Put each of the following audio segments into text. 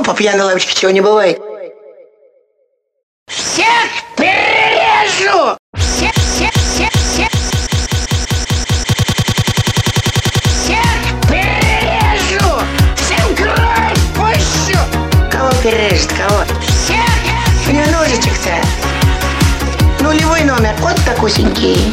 Пойдем по пьяной лавочке, чего не бывает. Всех перережу! Всех, всех, всех, всех! Всех перережу! Всем кровь пущу! Кого перережет, кого? Всех! У него ножичек-то. Нулевой номер, вот такусенький.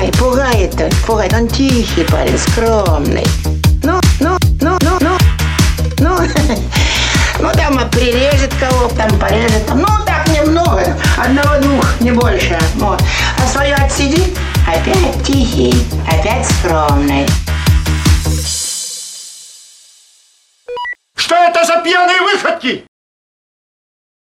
Пугай, пугай это, пугай. Он тихий парень, скромный. Ну, ну, ну, ну, ну, ну. Ну, там прирежет кого там порежет. Там. Ну, так немного, одного-двух, не больше. Вот. А свое отсиди, опять тихий, опять скромный. Что это за пьяные выходки?